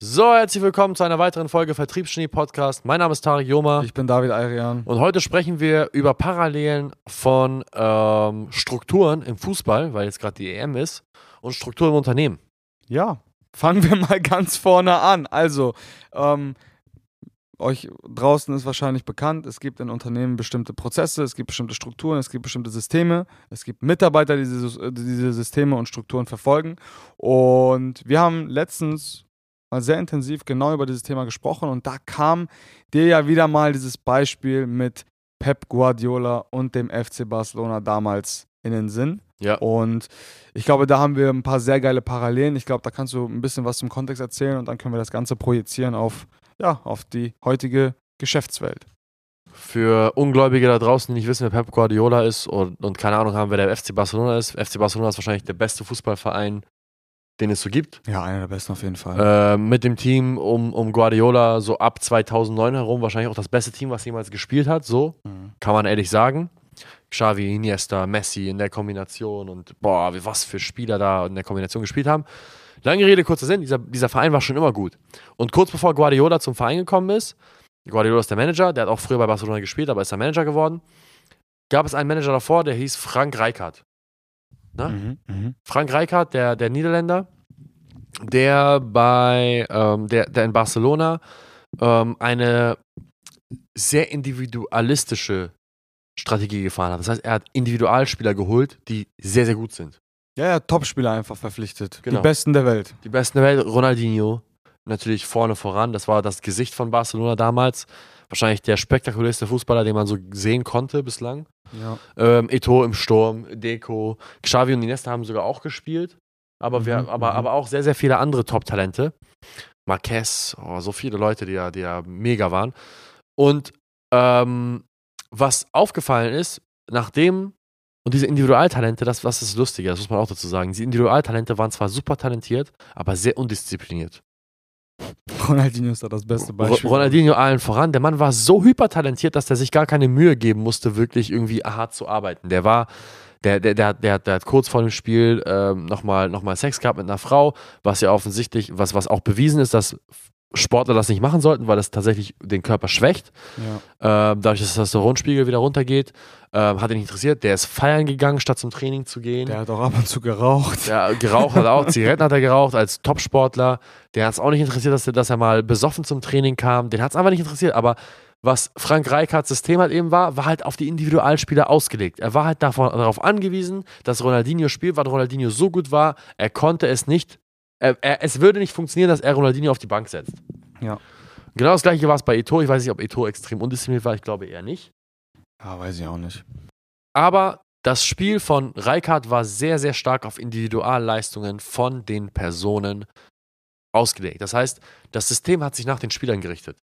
So, herzlich willkommen zu einer weiteren Folge Vertriebsgenie Podcast. Mein Name ist Tarek Joma Ich bin David Ayrian. und heute sprechen wir über Parallelen von ähm, Strukturen im Fußball, weil jetzt gerade die EM ist, und Strukturen im Unternehmen. Ja, fangen wir mal ganz vorne an. Also, ähm, euch draußen ist wahrscheinlich bekannt, es gibt in Unternehmen bestimmte Prozesse, es gibt bestimmte Strukturen, es gibt bestimmte Systeme, es gibt Mitarbeiter, die diese, diese Systeme und Strukturen verfolgen. Und wir haben letztens mal sehr intensiv genau über dieses Thema gesprochen und da kam dir ja wieder mal dieses Beispiel mit Pep Guardiola und dem FC Barcelona damals in den Sinn. Ja. Und ich glaube, da haben wir ein paar sehr geile Parallelen. Ich glaube, da kannst du ein bisschen was zum Kontext erzählen und dann können wir das Ganze projizieren auf, ja, auf die heutige Geschäftswelt. Für Ungläubige da draußen, die nicht wissen, wer Pep Guardiola ist und, und keine Ahnung haben, wer der FC Barcelona ist. FC Barcelona ist wahrscheinlich der beste Fußballverein, den es so gibt. Ja, einer der besten auf jeden Fall. Äh, mit dem Team um, um Guardiola so ab 2009 herum wahrscheinlich auch das beste Team, was jemals gespielt hat. So Mhm. kann man ehrlich sagen. Xavi, Iniesta, Messi in der Kombination und boah, was für Spieler da in der Kombination gespielt haben. Lange Rede, kurzer Sinn, dieser, dieser Verein war schon immer gut. Und kurz bevor Guardiola zum Verein gekommen ist, Guardiola ist der Manager, der hat auch früher bei Barcelona gespielt, aber ist der Manager geworden, gab es einen Manager davor, der hieß Frank Rijkaard. Ne? Mhm. Mhm. Frank Rijkaard, der, der Niederländer, der bei ähm, der, der in Barcelona ähm, eine sehr individualistische Strategie gefahren hat. Das heißt, er hat Individualspieler geholt, die sehr, sehr gut sind. Ja, ja, Topspieler einfach verpflichtet. Genau. Die besten der Welt. Die besten der Welt, Ronaldinho, natürlich vorne voran. Das war das Gesicht von Barcelona damals. Wahrscheinlich der spektakulärste Fußballer, den man so sehen konnte bislang. Ja. Ähm, Eto im Sturm, Deco, Xavi und Iniesta haben sogar auch gespielt. Aber, wir, Mhm, aber, mhm. aber auch sehr, sehr viele andere Top-Talente. Marquez, oh, so viele Leute, die ja, die ja mega waren. Und ähm, was aufgefallen ist, nachdem, und diese Individualtalente, das was ist Lustige, das muss man auch dazu sagen, diese Individualtalente waren zwar super talentiert, aber sehr undiszipliniert. Ronaldinho ist da das beste Beispiel. Ronaldinho allen voran. Der Mann war so hypertalentiert, dass der sich gar keine Mühe geben musste, wirklich irgendwie hart zu arbeiten. Der war, der, der, der, der, der hat kurz vor dem Spiel ähm, nochmal noch mal Sex gehabt mit einer Frau, was ja offensichtlich, was, was auch bewiesen ist, dass Sportler das nicht machen sollten, weil das tatsächlich den Körper schwächt. Ja. Ähm, dadurch, dass der Testosteronspiegel wieder runtergeht. Ähm, hat ihn nicht interessiert. Der ist feiern gegangen, statt zum Training zu gehen. Der hat auch ab und zu geraucht. Ja, geraucht hat er auch, Zigaretten hat er geraucht als Topsportler. Der hat es auch nicht interessiert, dass er, dass er mal besoffen zum Training kam. Den hat es einfach nicht interessiert. Aber was Frank Rijkaards System halt eben war, war halt auf die Individualspieler ausgelegt. Er war halt davon, darauf angewiesen, dass Ronaldinho spielt, weil Ronaldinho so gut war, er konnte es nicht, er, er, es würde nicht funktionieren, dass er Ronaldinho auf die Bank setzt. Ja. Genau das gleiche war es bei Eto. Ich weiß nicht, ob Eto extrem undiszipliniert war, ich glaube eher nicht. Ja, weiß ich auch nicht. Aber das Spiel von Rijkaard war sehr, sehr stark auf Individualleistungen von den Personen ausgelegt. Das heißt, das System hat sich nach den Spielern gerichtet.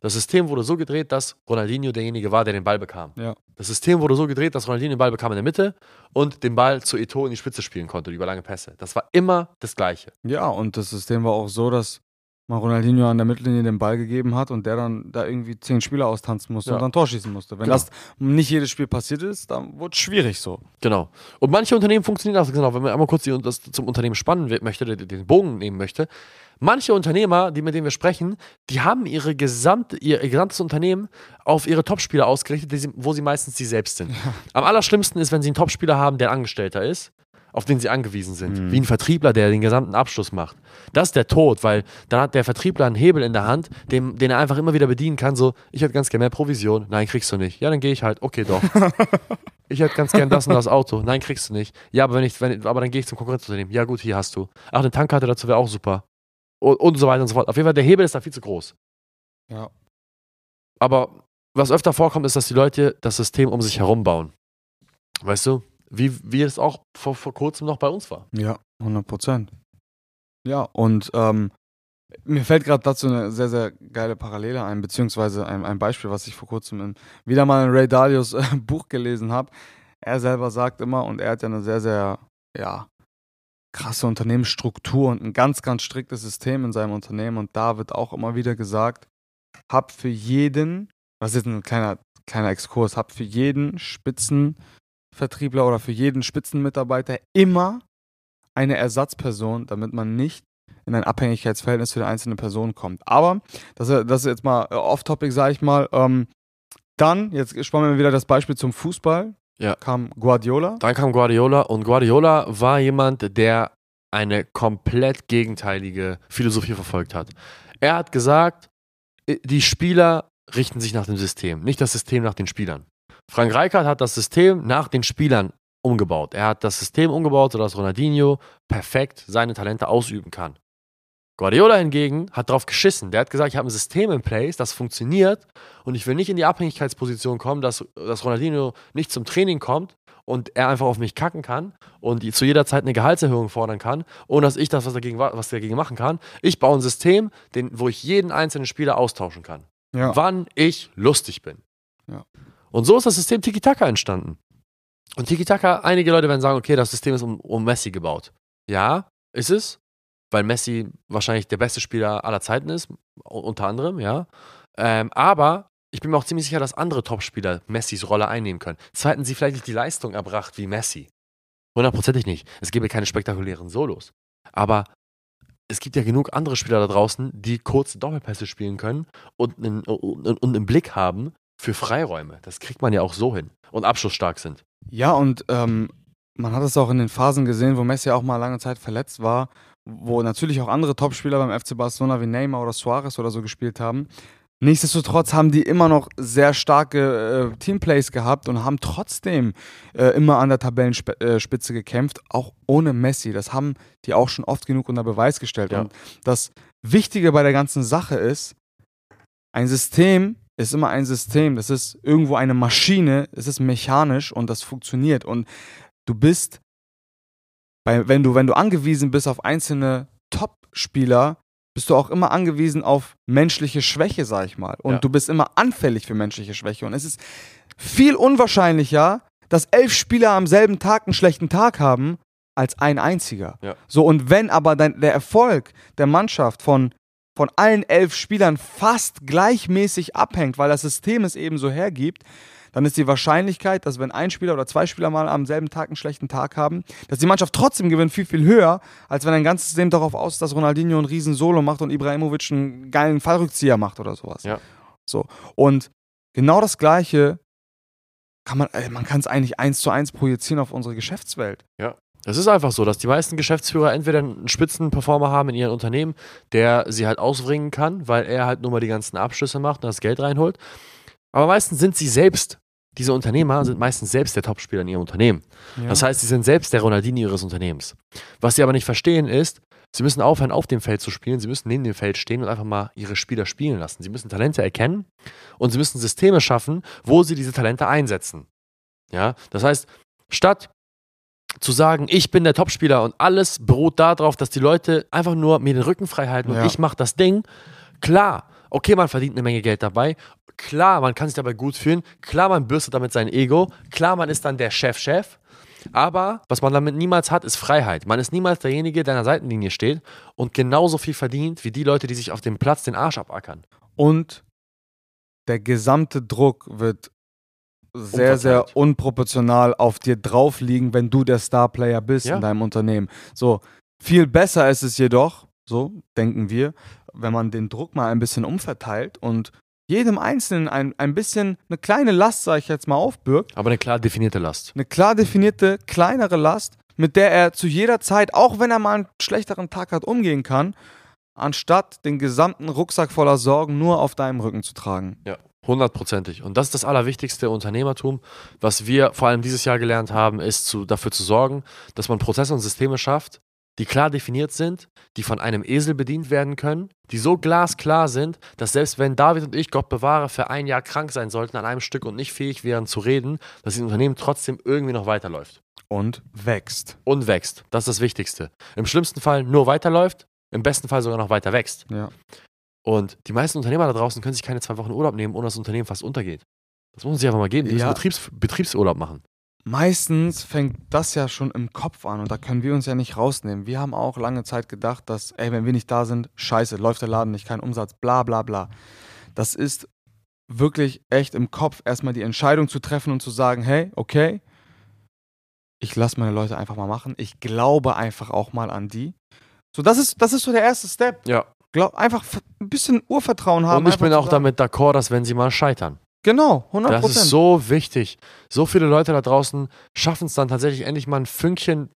Das System wurde so gedreht, dass Ronaldinho derjenige war, der den Ball bekam. Ja. Das System wurde so gedreht, dass Ronaldinho den Ball bekam in der Mitte und den Ball zu Eto in die Spitze spielen konnte, über lange Pässe. Das war immer das Gleiche. Ja, und das System war auch so, dass man Ronaldinho an der Mittellinie den Ball gegeben hat und der dann da irgendwie zehn Spieler austanzen musste Ja. und dann Tor schießen musste. Wenn Genau. das nicht jedes Spiel passiert ist, dann wurde es schwierig so. Genau. Und manche Unternehmen funktionieren auch genau. Wenn man einmal kurz die, das zum Unternehmen spannen möchte, den Bogen nehmen möchte. Manche Unternehmer, die, mit denen wir sprechen, die haben ihre gesamte, ihr, ihr gesamtes Unternehmen auf ihre Topspieler ausgerichtet, sie, wo sie meistens sie selbst sind. Am allerschlimmsten ist, wenn sie einen Topspieler haben, der ein Angestellter ist, auf den sie angewiesen sind. Mhm. Wie ein Vertriebler, der den gesamten Abschluss macht. Das ist der Tod, weil dann hat der Vertriebler einen Hebel in der Hand, dem, den er einfach immer wieder bedienen kann. So, ich hätte ganz gerne mehr Provision. Nein, kriegst du nicht. Ja, dann gehe ich halt. Okay, doch. Ich hätte ganz gern das und das Auto. Nein, kriegst du nicht. Ja, aber wenn ich, wenn, aber dann gehe ich zum Konkurrenzunternehmen. Ja, gut, hier hast du. Ach, eine Tankkarte dazu wäre auch super. Und, und so weiter und so fort. Auf jeden Fall, der Hebel ist da viel zu groß. Ja. Aber was öfter vorkommt, ist, dass die Leute das System um sich herum bauen. Weißt du? Wie, wie es auch vor, vor kurzem noch bei uns war. Ja, 100 Prozent. Ja, und ähm, mir fällt gerade dazu eine sehr, sehr geile Parallele ein, beziehungsweise ein, ein Beispiel, was ich vor kurzem in, wieder mal in Ray Dalios äh, Buch gelesen habe. Er selber sagt immer, und er hat ja eine sehr, sehr, ja, krasse Unternehmensstruktur und ein ganz, ganz striktes System in seinem Unternehmen. Und da wird auch immer wieder gesagt, hab für jeden, das ist jetzt ein kleiner, kleiner Exkurs, hab für jeden Spitzenvertriebler oder für jeden Spitzenmitarbeiter immer eine Ersatzperson, damit man nicht in ein Abhängigkeitsverhältnis zu der einzelnen Person kommt. Aber, das, das ist jetzt mal off-topic, sage ich mal. Ähm, dann, jetzt spannen wir wieder das Beispiel zum Fußball. Ja. Kam Guardiola. Dann kam Guardiola und Guardiola war jemand, der eine komplett gegenteilige Philosophie verfolgt hat. Er hat gesagt, die Spieler richten sich nach dem System, nicht das System nach den Spielern. Frank Rijkaard hat das System nach den Spielern umgebaut. Er hat das System umgebaut, sodass Ronaldinho perfekt seine Talente ausüben kann. Guardiola hingegen hat darauf geschissen. Der hat gesagt, ich habe ein System in place, das funktioniert und ich will nicht in die Abhängigkeitsposition kommen, dass, dass Ronaldinho nicht zum Training kommt und er einfach auf mich kacken kann und zu jeder Zeit eine Gehaltserhöhung fordern kann, ohne dass ich das, was dagegen, was dagegen machen kann. Ich baue ein System, den, wo ich jeden einzelnen Spieler austauschen kann. Ja. Wann ich lustig bin. Ja. Und so ist das System Tiki-Taka entstanden. Und Tiki-Taka, einige Leute werden sagen, okay, das System ist um, um Messi gebaut. Ja, ist es, weil Messi wahrscheinlich der beste Spieler aller Zeiten ist, unter anderem, ja. Ähm, aber ich bin mir auch ziemlich sicher, dass andere Topspieler Messis Rolle einnehmen können. Hätten sie vielleicht nicht die Leistung erbracht wie Messi. Hundertprozentig nicht. Es gäbe keine spektakulären Solos. Aber es gibt ja genug andere Spieler da draußen, die kurze Doppelpässe spielen können und einen, und, und einen Blick haben für Freiräume. Das kriegt man ja auch so hin. Und abschlussstark sind. Ja, und ähm, man hat es auch in den Phasen gesehen, wo Messi auch mal lange Zeit verletzt war, wo natürlich auch andere Topspieler beim FC Barcelona wie Neymar oder Suarez oder so gespielt haben. Nichtsdestotrotz haben die immer noch sehr starke äh, Teamplays gehabt und haben trotzdem äh, immer an der Tabellenspitze äh, gekämpft, auch ohne Messi. Das haben die auch schon oft genug unter Beweis gestellt. Ja. Und das Wichtige bei der ganzen Sache ist, ein System ist immer ein System. Das ist irgendwo eine Maschine, es ist mechanisch und das funktioniert. Und du bist, bei, wenn, du, wenn du angewiesen bist auf einzelne Top-Spieler, bist du auch immer angewiesen auf menschliche Schwäche, sag ich mal. Und Ja. du bist immer anfällig für menschliche Schwäche. Und es ist viel unwahrscheinlicher, dass elf Spieler am selben Tag einen schlechten Tag haben, als ein einziger. Ja. So, und wenn aber dein, der Erfolg der Mannschaft von, von allen elf Spielern fast gleichmäßig abhängt, weil das System es eben so hergibt, dann ist die Wahrscheinlichkeit, dass wenn ein Spieler oder zwei Spieler mal am selben Tag einen schlechten Tag haben, dass die Mannschaft trotzdem gewinnt, viel, viel höher, als wenn ein ganzes System darauf aus ist, dass Ronaldinho einen riesen Solo macht und Ibrahimovic einen geilen Fallrückzieher macht oder sowas. Ja. So. Und genau das Gleiche kann man, äh, man kann es eigentlich eins zu eins projizieren auf unsere Geschäftswelt. Es ist einfach so, dass die meisten Geschäftsführer entweder einen Spitzenperformer haben in ihren Unternehmen, der sie halt ausbringen kann, weil er halt nur mal die ganzen Abschlüsse macht und das Geld reinholt. Aber meistens sind sie selbst, diese Unternehmer sind meistens selbst der Topspieler in ihrem Unternehmen. Ja. Das heißt, sie sind selbst der Ronaldinho ihres Unternehmens. Was sie aber nicht verstehen ist, sie müssen aufhören, auf dem Feld zu spielen, sie müssen neben dem Feld stehen und einfach mal ihre Spieler spielen lassen. Sie müssen Talente erkennen und sie müssen Systeme schaffen, wo sie diese Talente einsetzen. Ja, das heißt, statt zu sagen, ich bin der Topspieler und alles beruht darauf, dass die Leute einfach nur mir den Rücken frei halten und Ja. ich mache das Ding. Klar, okay, man verdient eine Menge Geld dabei. Klar, man kann sich dabei gut fühlen. Klar, man bürstet damit sein Ego. Klar, man ist dann der Chef-Chef. Aber was man damit niemals hat, ist Freiheit. Man ist niemals derjenige, der an der Seitenlinie steht und genauso viel verdient wie die Leute, die sich auf dem Platz den Arsch abackern. Und der gesamte Druck wird sehr, sehr unproportional auf dir drauf liegen, wenn du der Starplayer bist Ja. in deinem Unternehmen. So, viel besser ist es jedoch, so denken wir, wenn man den Druck mal ein bisschen umverteilt und jedem Einzelnen ein, ein bisschen eine kleine Last, sage ich jetzt mal, aufbürgt. Aber eine klar definierte Last. Eine klar definierte, kleinere Last, mit der er zu jeder Zeit, auch wenn er mal einen schlechteren Tag hat, umgehen kann, anstatt den gesamten Rucksack voller Sorgen nur auf deinem Rücken zu tragen. Ja, hundertprozentig. Und das ist das allerwichtigste Unternehmertum. Was wir vor allem dieses Jahr gelernt haben, ist zu, dafür zu sorgen, dass man Prozesse und Systeme schafft, die klar definiert sind, die von einem Esel bedient werden können, die so glasklar sind, dass selbst wenn David und ich, Gott bewahre, für ein Jahr krank sein sollten an einem Stück und nicht fähig wären zu reden, dass das Unternehmen trotzdem irgendwie noch weiterläuft Und wächst. und wächst. Das ist das Wichtigste. Im schlimmsten Fall nur weiterläuft, im besten Fall sogar noch weiter wächst. Ja. Und die meisten Unternehmer da draußen können sich keine zwei Wochen Urlaub nehmen, ohne dass das Unternehmen fast untergeht. Das muss man sich einfach mal geben. Die Ja. müssen Betriebs Betriebsurlaub machen. Meistens fängt das ja schon im Kopf an und da können wir uns ja nicht rausnehmen. Wir haben auch lange Zeit gedacht, dass, ey, wenn wir nicht da sind, scheiße, läuft der Laden nicht, kein Umsatz, bla bla bla. Das ist wirklich echt im Kopf, erstmal die Entscheidung zu treffen und zu sagen, hey, okay, ich lasse meine Leute einfach mal machen. Ich glaube einfach auch mal an die. So, das ist, das ist so der erste Step. Ja. Glaub, einfach ein bisschen Urvertrauen haben. Und ich bin auch sagen- damit d'accord, dass wenn sie mal scheitern. Genau, 100 Das ist so wichtig. So viele Leute da draußen schaffen es dann tatsächlich endlich mal ein Fünkchen,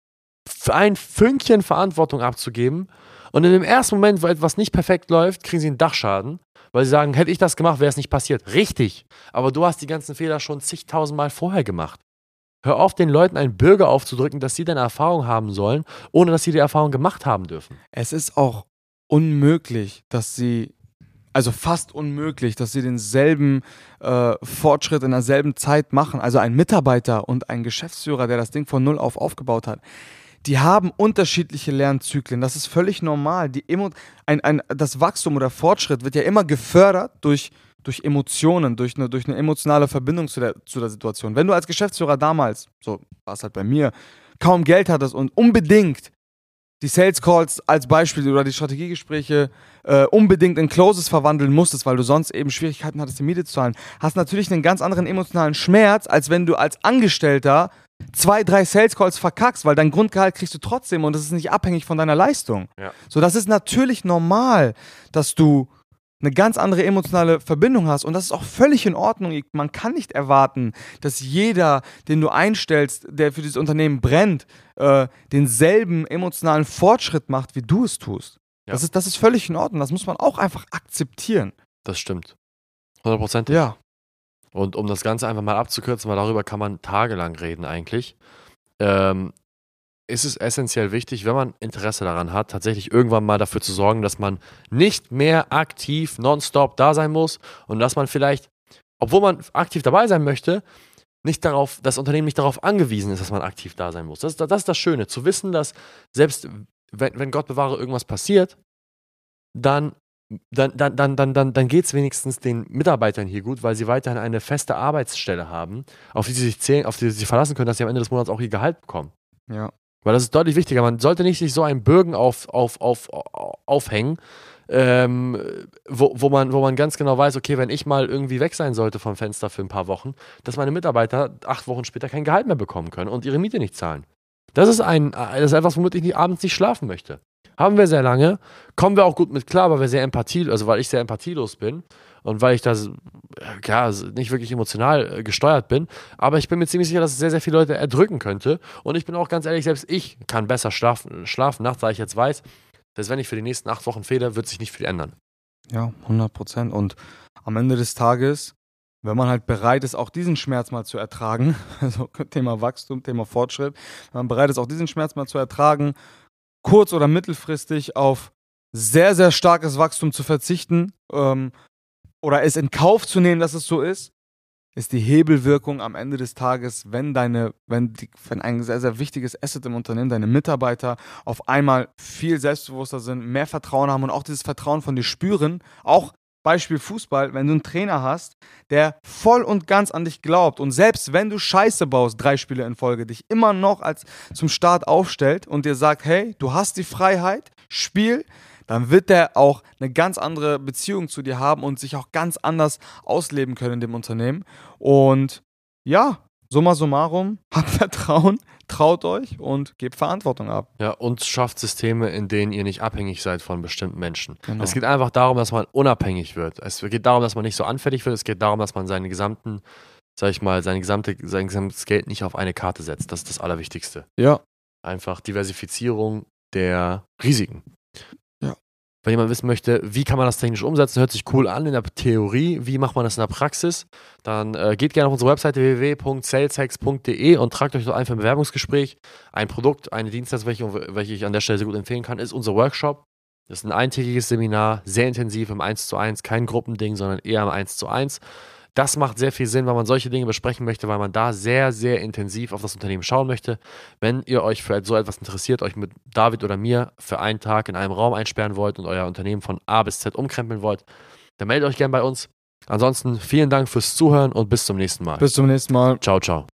ein Fünkchen Verantwortung abzugeben. Und in dem ersten Moment, wo etwas nicht perfekt läuft, kriegen sie einen Dachschaden, weil sie sagen, hätte ich das gemacht, wäre es nicht passiert. Richtig. Aber du hast die ganzen Fehler schon zigtausendmal vorher gemacht. Hör auf, den Leuten einen Bürger aufzudrücken, dass sie deine Erfahrung haben sollen, ohne dass sie die Erfahrung gemacht haben dürfen. Es ist auch unmöglich, dass sie, also fast unmöglich, dass sie denselben äh, Fortschritt in derselben Zeit machen. Also ein Mitarbeiter und ein Geschäftsführer, der das Ding von null auf aufgebaut hat. Die haben unterschiedliche Lernzyklen. Das ist völlig normal. Die Emo ein, ein, das Wachstum oder Fortschritt wird ja immer gefördert durch, durch Emotionen, durch eine, durch eine emotionale Verbindung zu der, zu der Situation. Wenn du als Geschäftsführer damals, so war es halt bei mir, kaum Geld hattest und unbedingt die Sales Calls als Beispiel oder die Strategiegespräche äh, unbedingt in Closes verwandeln musstest, weil du sonst eben Schwierigkeiten hattest, die Miete zu zahlen, hast natürlich einen ganz anderen emotionalen Schmerz, als wenn du als Angestellter zwei, drei Sales Calls verkackst, weil dein Grundgehalt kriegst du trotzdem und das ist nicht abhängig von deiner Leistung. Ja. So, das ist natürlich normal, dass du eine ganz andere emotionale Verbindung hast und das ist auch völlig in Ordnung. Man kann nicht erwarten, dass jeder, den du einstellst, der für dieses Unternehmen brennt, äh, denselben emotionalen Fortschritt macht, wie du es tust. Ja. Das, ist, das ist völlig in Ordnung. Das muss man auch einfach akzeptieren. Das stimmt. 100%. Ja. Und um das Ganze einfach mal abzukürzen, weil darüber kann man tagelang reden eigentlich, ähm, ist es essentiell wichtig, wenn man Interesse daran hat, tatsächlich irgendwann mal dafür zu sorgen, dass man nicht mehr aktiv nonstop da sein muss und dass man vielleicht, obwohl man aktiv dabei sein möchte, nicht darauf, das Unternehmen nicht darauf angewiesen ist, dass man aktiv da sein muss. Das ist das, ist das Schöne, zu wissen, dass selbst wenn, wenn Gott bewahre irgendwas passiert, dann dann, dann, dann, dann, dann, dann geht es wenigstens den Mitarbeitern hier gut, weil sie weiterhin eine feste Arbeitsstelle haben, auf die sie sich zählen, auf die sie sich verlassen können, dass sie am Ende des Monats auch ihr Gehalt bekommen. Ja. Weil das ist deutlich wichtiger. Man sollte nicht sich so einen Bürgen auf, auf, auf, aufhängen, ähm, wo, wo, man, wo man ganz genau weiß, okay, wenn ich mal irgendwie weg sein sollte vom Fenster für ein paar Wochen, dass meine Mitarbeiter acht Wochen später kein Gehalt mehr bekommen können und ihre Miete nicht zahlen. Das ist, ein, das ist etwas, womit ich nicht, abends nicht schlafen möchte. Haben wir sehr lange, kommen wir auch gut mit klar, weil wir sehr empathie, also weil ich sehr empathielos bin und weil ich äh, ja, nicht wirklich emotional äh, gesteuert bin. Aber ich bin mir ziemlich sicher, dass es sehr, sehr viele Leute erdrücken könnte. Und ich bin auch ganz ehrlich, selbst ich kann besser schlafen, schlafen nachts, weil ich jetzt weiß, dass wenn ich für die nächsten acht Wochen fehle, wird sich nicht viel ändern. Ja, 100 Prozent. Und am Ende des Tages, wenn man halt bereit ist, auch diesen Schmerz mal zu ertragen, also Thema Wachstum, Thema Fortschritt, wenn man bereit ist, auch diesen Schmerz mal zu ertragen, kurz- oder mittelfristig auf sehr, sehr starkes Wachstum zu verzichten ähm, oder es in Kauf zu nehmen, dass es so ist, ist die Hebelwirkung am Ende des Tages, wenn deine, wenn, die, wenn ein sehr, sehr wichtiges Asset im Unternehmen, deine Mitarbeiter auf einmal viel selbstbewusster sind, mehr Vertrauen haben und auch dieses Vertrauen von dir spüren, auch Beispiel Fußball, wenn du einen Trainer hast, der voll und ganz an dich glaubt und selbst wenn du Scheiße baust, drei Spiele in Folge, dich immer noch als zum Start aufstellt und dir sagt, hey, du hast die Freiheit, spiel, dann wird der auch eine ganz andere Beziehung zu dir haben und sich auch ganz anders ausleben können in dem Unternehmen. Und ja, summa summarum, habt Vertrauen, traut euch und gebt Verantwortung ab. Ja, und schafft Systeme, in denen ihr nicht abhängig seid von bestimmten Menschen. Genau. Es geht einfach darum, dass man unabhängig wird. Es geht darum, dass man nicht so anfällig wird. Es geht darum, dass man seinen gesamten, sag ich mal, seine gesamte, sein gesamtes Geld nicht auf eine Karte setzt. Das ist das Allerwichtigste. Ja, Einfach Diversifizierung der Risiken. Wenn jemand wissen möchte, wie kann man das technisch umsetzen, hört sich cool an in der Theorie, wie macht man das in der Praxis, dann äh, geht gerne auf unsere Webseite www.saleshacks.de und tragt euch dort ein für ein Bewerbungsgespräch. Ein Produkt, eine Dienstleistung, welche, welche ich an der Stelle sehr gut empfehlen kann, ist unser Workshop. Das ist ein eintägiges Seminar, sehr intensiv im 1 zu 1, kein Gruppending, sondern eher im 1 zu 1. Das macht sehr viel Sinn, weil man solche Dinge besprechen möchte, weil man da sehr, sehr intensiv auf das Unternehmen schauen möchte. Wenn ihr euch für so etwas interessiert, euch mit David oder mir für einen Tag in einem Raum einsperren wollt und euer Unternehmen von A bis Z umkrempeln wollt, dann meldet euch gerne bei uns. Ansonsten vielen Dank fürs Zuhören und bis zum nächsten Mal. bis zum nächsten Mal. Ciao, ciao.